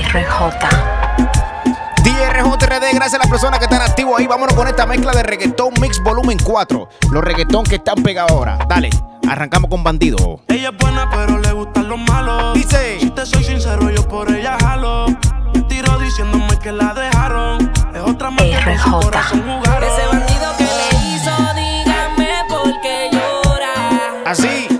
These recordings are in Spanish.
DRJ. DRJRD, gracias a las personas que están activos ahí. Vámonos con esta mezcla de reggaetón mix volumen 4. Los reggaetón que están pegados ahora. Dale, arrancamos con bandido. Ella es buena, pero le gustan los malos. Dice. Si te soy sincero, yo por ella jalo. Me tiro diciéndome que la dejaron. Es otra más RJ. Ese bandido que le hizo, dígame por qué llora. Así.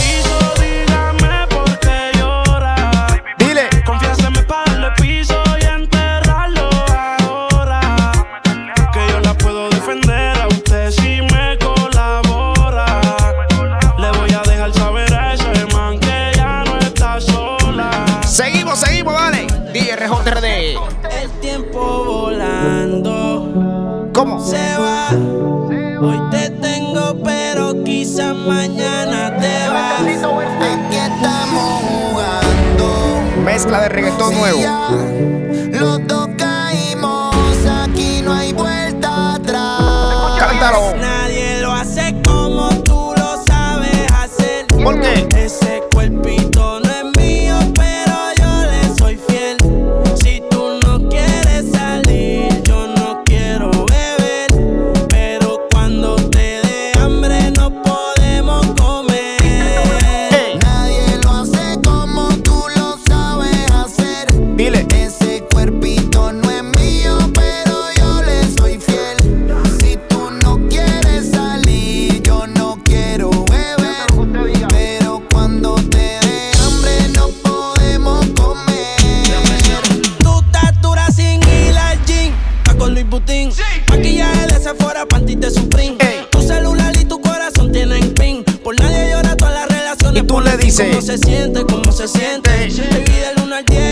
¿Cómo? se va. Hoy te tengo, pero quizás mañana te vas. Aquí estamos jugando. Mezcla de reggaetón nuevo. Los dos caímos, aquí no hay vuelta atrás. Cántalo. Nadie lo hace como tú lo sabes hacer. ¿Por qué? Luis Butín. Maquillaje de Sephora, panty de Supreme. Ey. Tu celular y tu corazón tienen pin. Por nadie llora todas las relaciones. Y tú le dices. ¿Cómo se siente? ¿Cómo se siente? Baby, del 1 al 10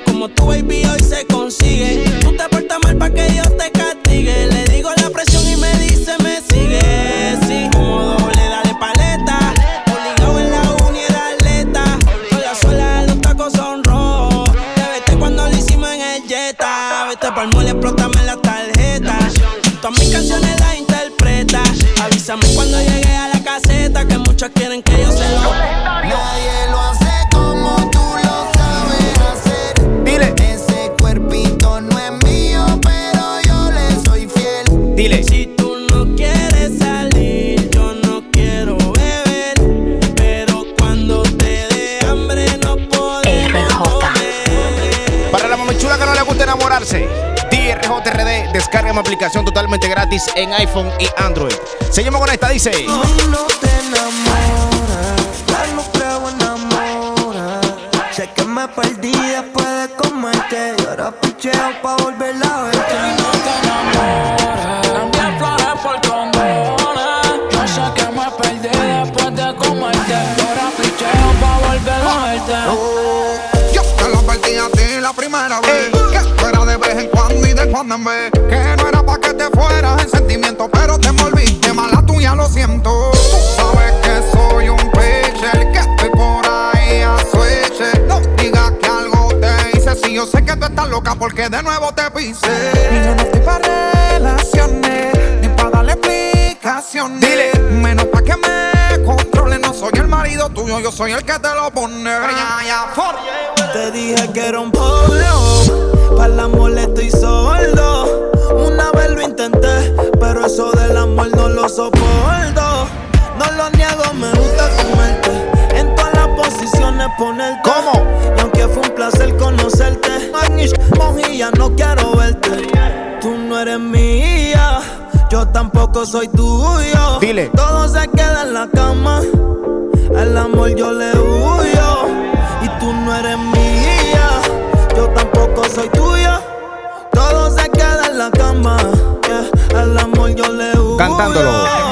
como tu baby hoy se consigue. Descarga mi aplicación totalmente gratis en iPhone y Android. Seguimos con esta, dice. Hoy no te enamoras, ya no creo en amor. Sé que me perdí después de comerte y ahora picheo pa' volver a verte. Cambiar flores por condones. Yo sé que me perdí después de comerte. Ahora picheo pa' volver a verte. Yo te lo advertí a ti la primera vez Que tú eras de vez en cuando y de cuando en vez que pisé Y yo no estoy pa' relaciones condiciones. Dile. Menos pa' que me controle. No soy el marido tuyo, yo soy el que te lo pone. Te dije que era un pollo. Para el amor estoy sordo. Una vez lo intenté, pero eso del amor no lo soporto. No lo niego, me gusta comerte. En todas las posiciones ponerte. ¿Cómo? Y aunque fue un placer conocerte, Magnish, mojilla, no quiero verte. Tú no eres mía, yo tampoco soy tuyo. Dile. Todo se queda en la cama. Al amor yo le huyo. Y tú no eres mía, yo tampoco soy tuya. Todo se queda en la cama. Al amor yo le huyo. Cantándolo.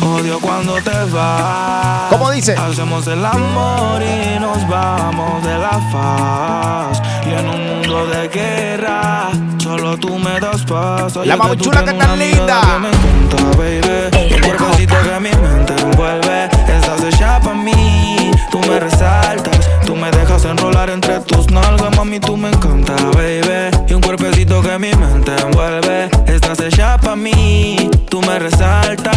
odio cuando te vas. ¿Cómo dice? Hacemos el amor y nos vamos de la faz. Y en un mundo de guerra, solo tú me das paso. La Yo que que tan una mirada linda. que me encanta, baby. Cuerpecito que mi mente envuelve. Estás hecha pa' mí, tú me resaltas. Tú me dejas enrolar entre tus nalgas, mami, tú me encanta, baby. Y un cuerpecito que mi mente envuelve. Estás hecha pa' mí, tú me resaltas.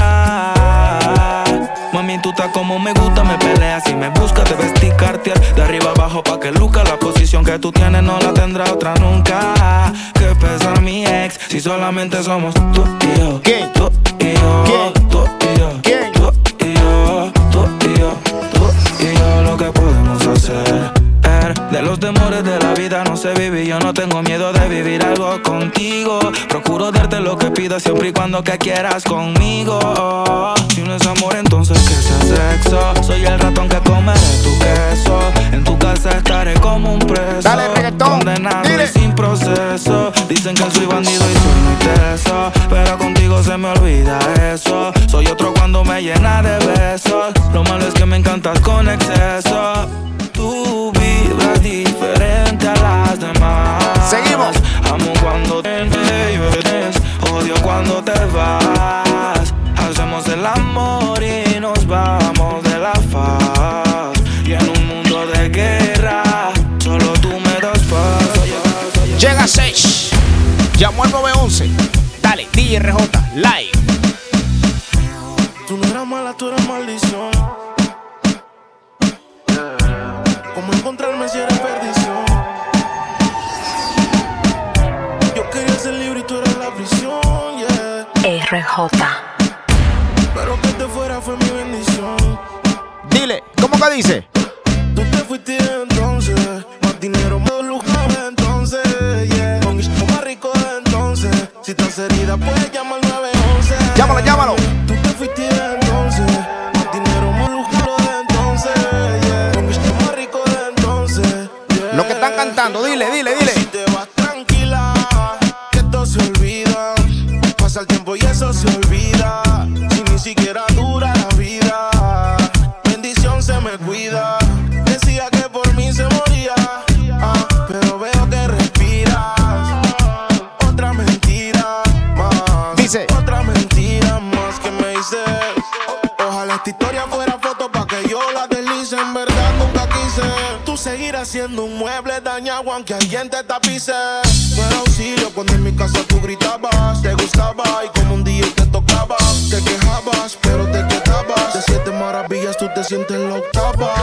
Mami, tú estás como me gusta, me peleas y me buscas, te vestir cartier de arriba abajo pa' que luzca la posición que tú tienes no la tendrá otra nunca. Que pesa mi ex si solamente somos tú y yo. ¿Quién? Tú y yo. ¿Quién? Tú y yo. ¿Quién? Tengo miedo de vivir algo contigo. Procuro darte lo que pidas siempre y cuando que quieras conmigo. Si no es amor, entonces que sea sexo. Soy el ratón que comeré tu queso. En tu casa estaré como un preso. Dale, reggaetón, Condenado dile. y sin proceso. Dicen que soy bandido y soy muy teso. Pero contigo se me olvida eso. Soy otro cuando me llena de besos. Lo malo es que me encantas con exceso. Tú vibras diferente a las demás. Seguimos. Amo cuando te vienes, odio cuando te vas. Hacemos el amor y nos vamos de la faz. Y en un mundo de guerra, solo tú me das paz. Llega 6. Llamó al 911. Dale, DJ RJ, live. Tú no eras mala, tú eras maldición. ¿Cómo encontrarme si eres perdición? Yo quería ser libre y tú eras la prisión, yeah. RJ. Pero que te fuera fue mi bendición. Dile, ¿cómo que dice? Tú te fuiste entonces, más dinero, más lujo de entonces, yeah. Con más rico entonces. Si estás herida, puedes llamar al 911. Llámalo, llámalo. Cantando, dile, dile, dile. Si te vas tranquila, que esto se olvida. Pasa el tiempo y eso se olvida. Si ni siquiera dura la vida, bendición se me cuida. Decía que por mí se moría, ah, pero veo que respiras. Otra mentira más. Dice. Otra mentira más que me dices. Ojalá esta historia fuera foto para que yo la deslice. En verdad nunca quise seguirá siendo un mueble dañado aunque alguien te tapice. No era auxilio cuando en mi casa tú gritabas, te gustaba y como un día te tocaba, te quejabas, pero te quedabas. De siete maravillas tú te sientes en la octava.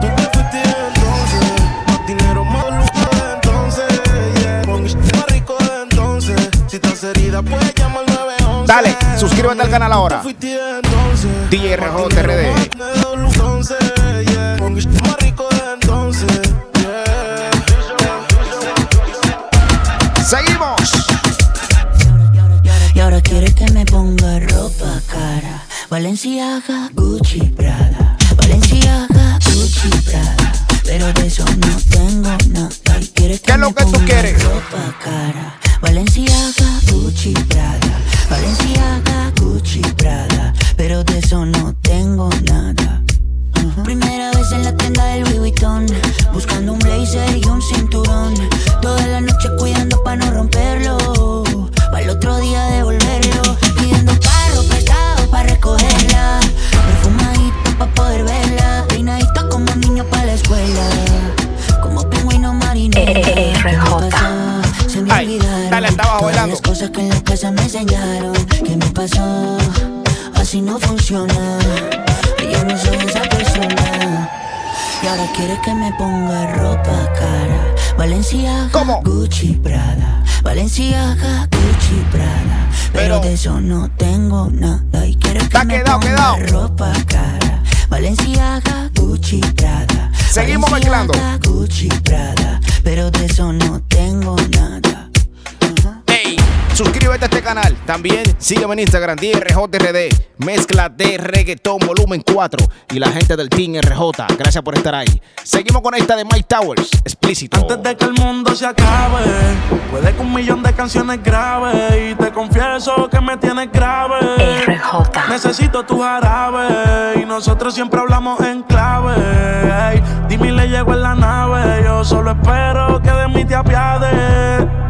Tú te fuiste entonces, más dinero, más lujo de entonces, yeah. Con más rico de entonces, si estás herida puedes llamar 911. Dale, suscríbete al canal ahora. DJ RJ RD. Valenciaga, Gucci, Prada. Valenciaga, Gucci, Prada. Pero de eso no tengo nada. Y quiere que ¿Qué es lo que tú quieres? ropa cara. Valenciaga, no tengo nada. Suscríbete a este canal. También sígueme en Instagram, DRJRD. Mezcla de reggaetón volumen 4. Y la gente del Team RJ. Gracias por estar ahí. Seguimos con esta de Mike Towers. Explícito. Antes de que el mundo se acabe, puede que un millón de canciones grabe. Y te confieso que me tienes grave. Necesito tu jarabe. Y nosotros siempre hablamos en clave. Ey, dime, le llego en la nave. Yo solo espero que de mí te apiades.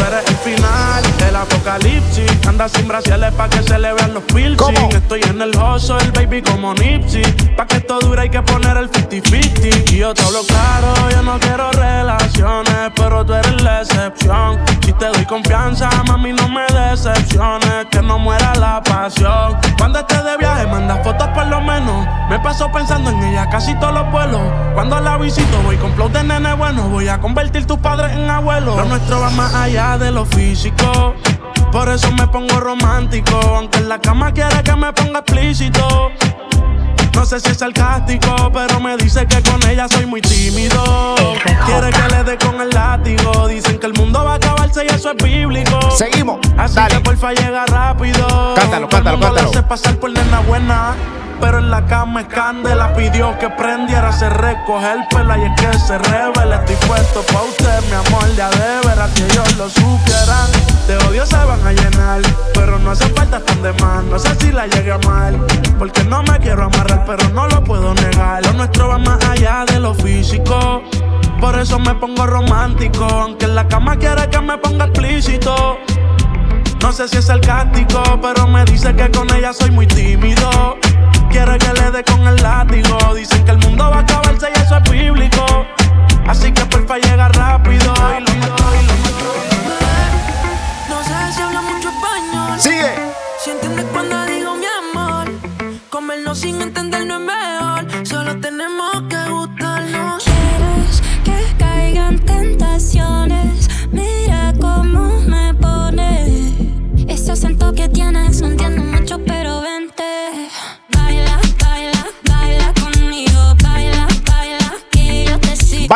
Tú eres el final del apocalipsis. Anda sin brasiles pa' que se le vean los piercing. Estoy en el oso, el baby como Nipsey. Pa' que esto dure hay que poner el 50-50. Y yo te hablo claro, yo no quiero relaciones, pero tú eres la excepción. Si te doy confianza, mami, no me decepciones. Que no muera la pasión. Cuando estés de viaje, manda fotos por lo menos. Me paso pensando en ella casi todos los vuelos. Cuando la visito, voy con flow de nene bueno. Voy a convertir tus padres en abuelos. Lo nuestro va más allá de lo físico. Por eso me pongo romántico. Aunque en la cama quiere que me ponga explícito. No sé si es sarcástico, pero me dice que con ella soy muy tímido. Eso es bíblico. Seguimos. Así Dale. que porfa llega rápido. Cántalo, cántalo, cántalo. hace pasar por nena buena. Pero en la cama es candela, pidió que prendiera, se recoge el pelo y es que se revela. Estoy puesto pa' usted, mi amor, ya de veras que ellos lo supieran. De odio se van a llenar, pero no hace falta tan de más. No sé si la llegué a mal, porque no me quiero amarrar, pero no lo puedo negar. Lo nuestro va más allá de lo físico. Por eso me pongo romántico, aunque en la cama quiere que me ponga explícito. No sé si es sarcástico, pero me dice que con ella soy muy tímido. Quiere que le dé con el látigo. Dicen que el mundo va a acabarse y eso es bíblico. Así que porfa llega rápido. Y lo- y lo- No sé si habla mucho español. Sigue. Si entiendes cuando digo mi amor. Comernos sin entender no es mejor. Solo tenemos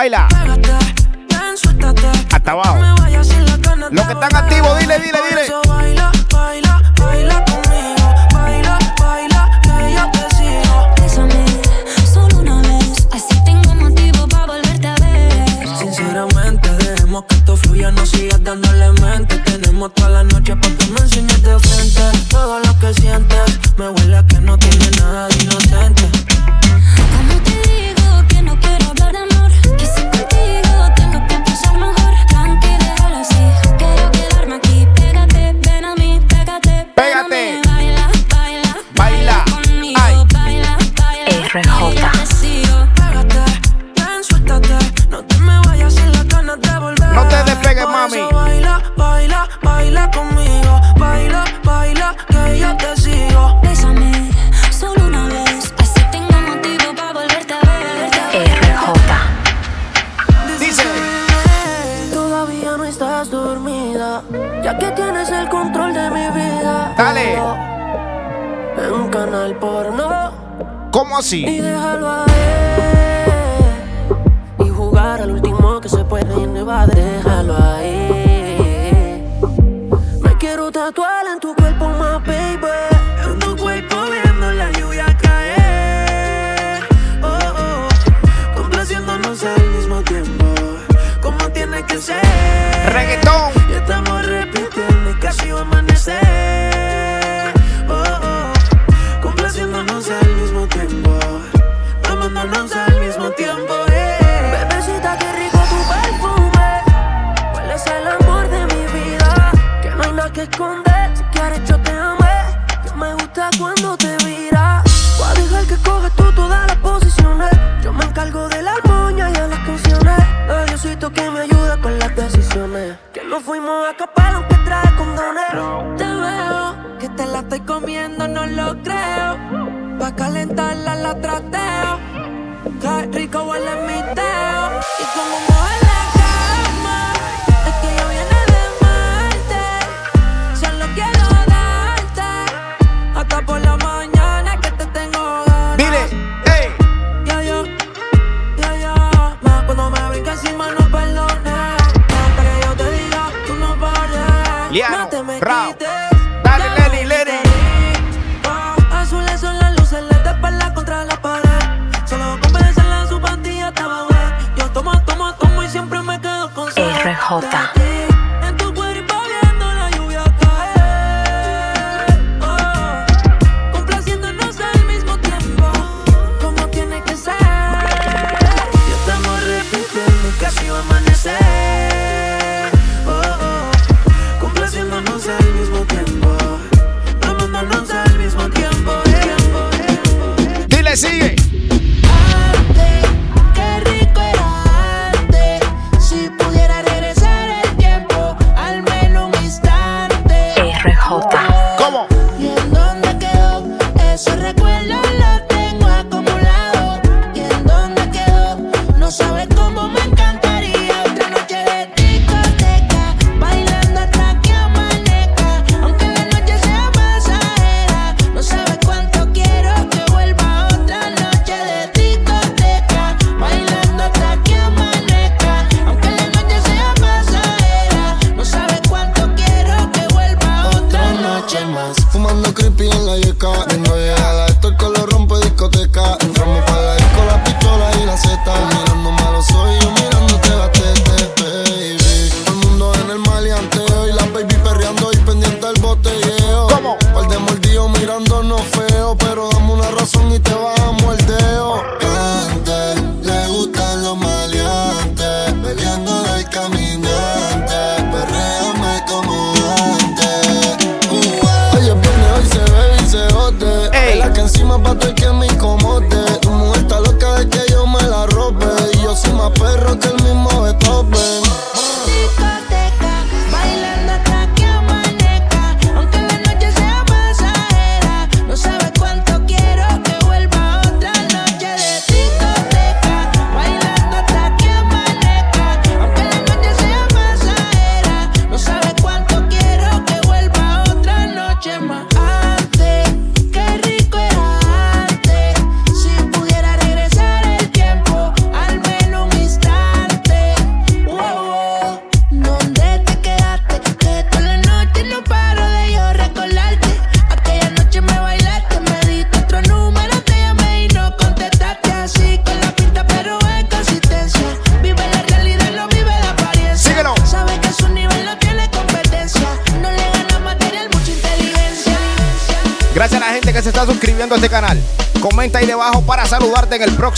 Baila. Hasta abajo. Los que están activos, dile, dile, dile. RJ. ¿Cómo y así? déjalo Rota.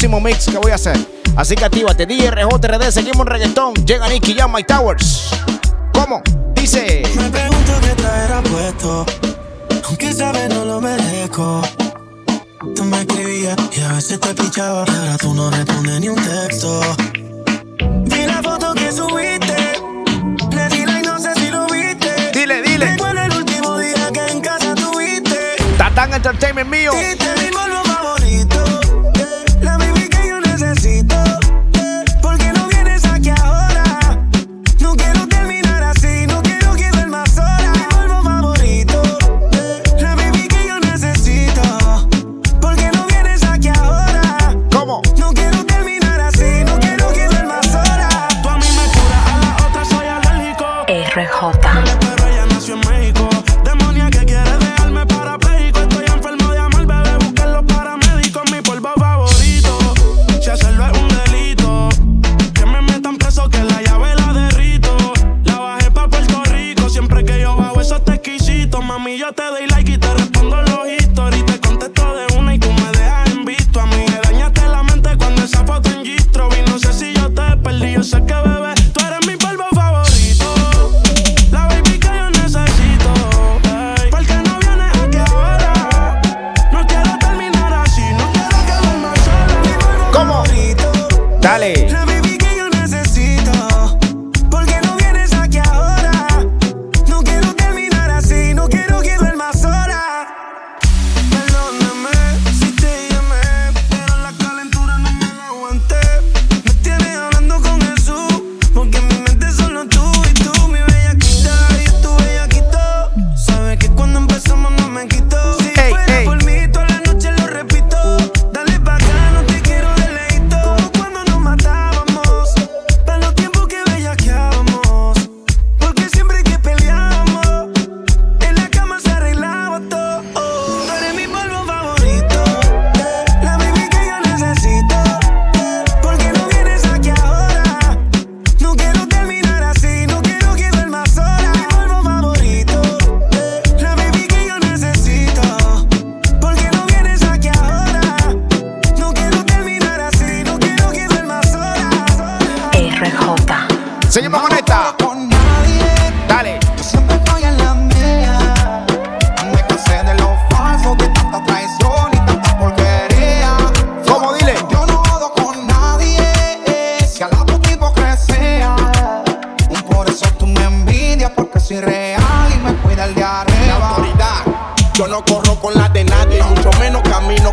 Próximo mix que voy a hacer. Así que actívate, DRJRD, seguimos en reggaetón. Llega Nicky Jam, My Towers. ¿Cómo? Dice. Me pregunto qué traerá puesto, aunque sabes no lo merezco. Tú me escribías y a veces te pichaba, ahora tú no respondes ni un texto. Vi la foto que subiste, le di like, no sé si lo viste. Dile, dile. Recuerdo el último día que en casa tuviste. Tatán Entertainment mío. Diste mi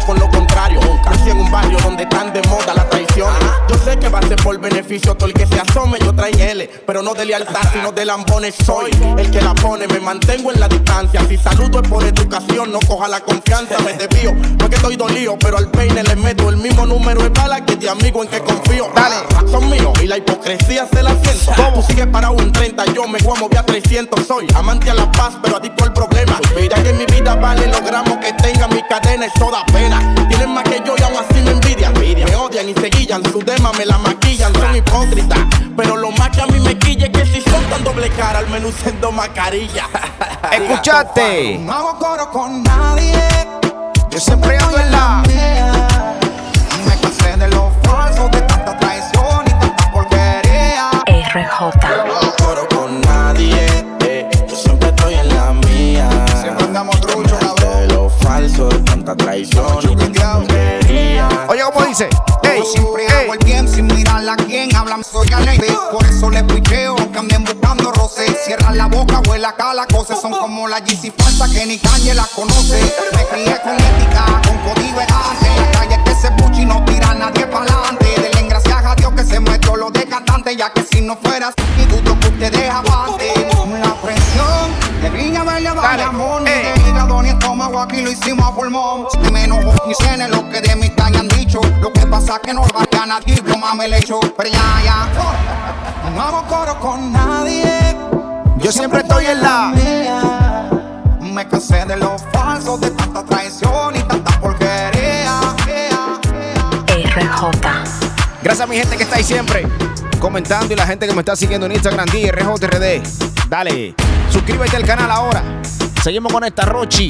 con lo todo el que se asome. Yo traen L, pero no de lealtad, sino de lambones. Soy el que la pone, me mantengo en la distancia. Si saludo es por educación, no coja la confianza. Me desvío, no es que estoy dolido, pero al peine le meto el mismo número de balas que de amigo en que confío. Dale. Son míos y la hipocresía se la siento. ¿Cómo sigue parado un 30? Yo me voy a mover a 300. Soy amante a la paz, pero adicto al problema. Ya que mi vida vale los gramos que tenga mi cadena, eso da pena. Tienen más que yo y aún así me envidian. Me odian y se guillan, su dema me la maquillan, son hipócritas. Pero lo más que a mí me quilla es que si son tan doble cara, al menos usando mascarilla. Escuchate. No hago coro con nadie. Yo siempre ando en la. mía. Me cansé de lo falso, de tanta traición y tanta porquería. RJ. No coro con nadie, eh, yo siempre estoy en la mía. Siempre andamos truchos, cabrón. Falso, de tanta traición y. Oye, ¿cómo dice? Ey, Yo siempre ey. hago el bien sin mirar a quién hablan, soy alegre. Por eso le picheo, aunque anden buscando roce. Cierran la boca, huele acá, las cosas son como la Yeezy falsa que ni Kanye la conoce. Me crié con ética, con código errante. En la calle que se buchi y no tira a nadie pa'lante. Denle gracias a Dios que se metió lo de cantante, ya que si no fuera así, dudo que ustedes aguante. La hicimos a pulmón. Si me enojo ni cene lo que de mí te hayan dicho. Lo que pasa que no vaya a nadie, yo mame le echo. Pero ya, ya. No hago coro con nadie. Yo siempre estoy en la. mía. Me cansé de lo falso, de tanta traición y tanta porquería. RJ. Gracias a mi gente que está ahí siempre comentando y la gente que me está siguiendo en Instagram, DRJRD. Dale, suscríbete al canal ahora. Seguimos con esta Rochi.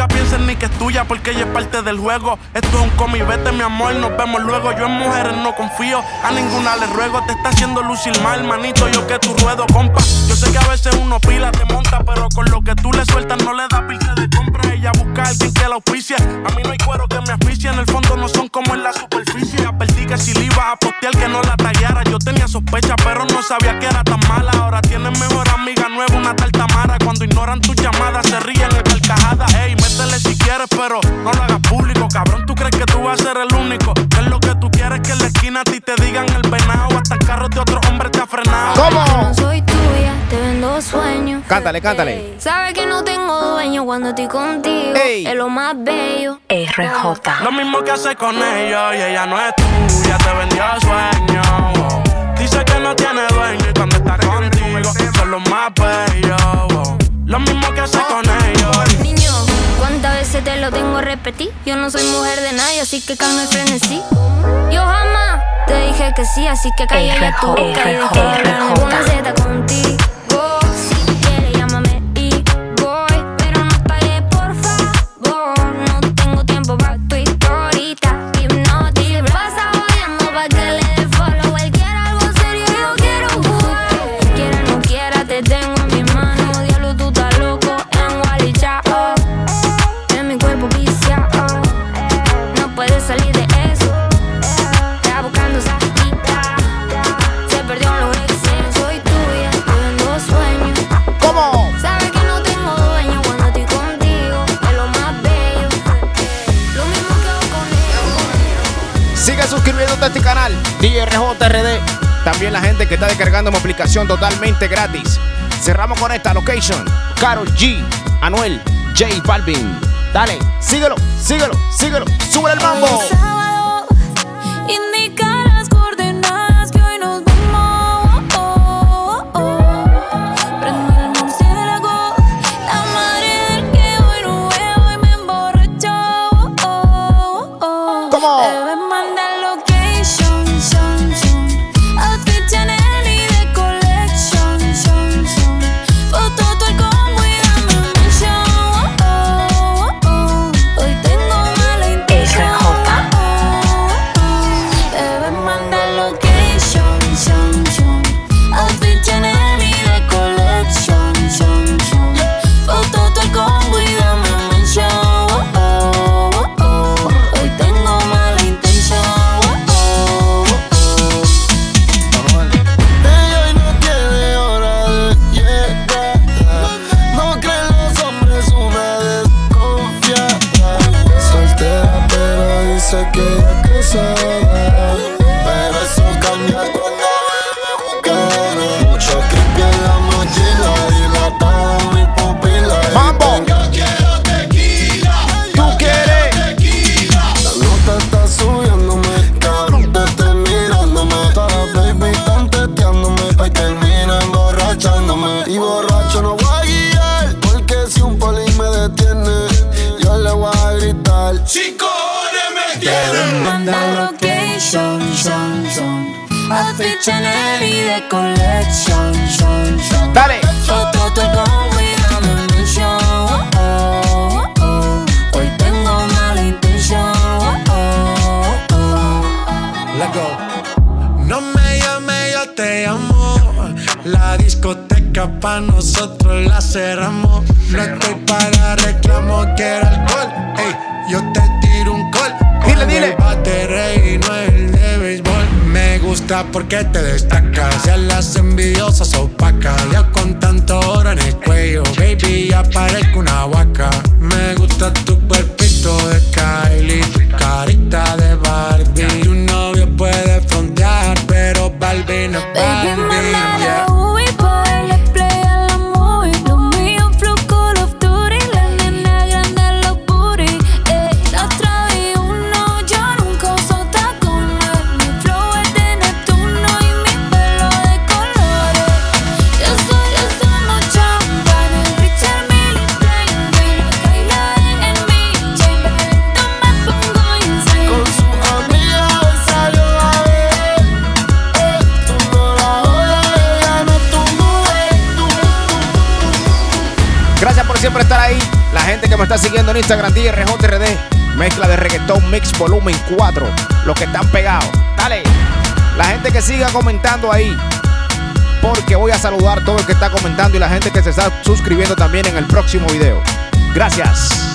Nunca pienses ni que es tuya porque ella es parte del juego. Esto es un cómic, vete mi amor, nos vemos luego. Yo en mujeres no confío, a ninguna le ruego. Te está haciendo lucir mal, manito, yo que tu ruedo, compa. Yo sé que a veces uno pila, te monta, pero con lo que tú le sueltas no le da pilce de compra. Ella busca a alguien que la auspicie. A mí no hay cuero que me asfixie, en el fondo no son como en la superficie. Advertí que si le iba a postear que no la tallara. Yo tenía sospecha, pero no sabía que era tan mala. Ahora tienes mejor amiga nueva, una tal Tamara. Cuando ignoran tus llamadas, se ríen en carcajadas. Métele si quieres, pero no lo hagas público. Cabrón, tú crees que tú vas a ser el único. Que es lo que tú quieres que en la esquina a ti te digan el venado. Hasta el carro de otro hombre te ha frenado. ¿Cómo? No soy tuya, te vendo sueños. Cántale, cántale. Sabes que no tengo dueño cuando estoy contigo. Ey. Es lo más bello. RJ. Lo mismo que hace con ellos y ella no es tuya, te vendió sueño. wow. Dice que no tiene dueño y cuando está contigo son los más bellos. wow. Lo mismo que hace con ellos. ¿Cuántas veces te lo tengo a repetir? Yo no soy mujer de nadie, así que calma el frenesí. Yo jamás te dije que sí, así que calla tu boca y deja de hablarme con una Z contigo. También la gente que está descargando mi aplicación totalmente gratis. Cerramos con esta location. Carol G, Anuel, J Balvin. Dale, síguelo, síguelo, síguelo. Sube el mambo. Le voy a gritar. Horas me tienen. Manda location, son, son. Outfit Chanel y de collection, son, son. Dale. Foto todo el combo y dame un mention. Hoy tengo mala intención. Let go. No me llame, yo te amo. La discoteca pa' nosotros la cerramos. No estoy para reclamo, quiero alcohol. Ey, yo te tiro un call. Dile, dile. El bate y no el de béisbol. Me gusta porque te destacas. Ya las envidiosas opacas. Ya con tanto oro en el cuello, baby, ya parezco una vaca. Me gusta tu cuerpito de Kylie, tu carita de Barbie. Instagram, DRJRD. Mezcla de reggaetón mix volumen 4. Los que están pegados. Dale. La gente que siga comentando ahí. Porque voy a saludar todo el que está comentando y la gente que se está suscribiendo también en el próximo video. Gracias.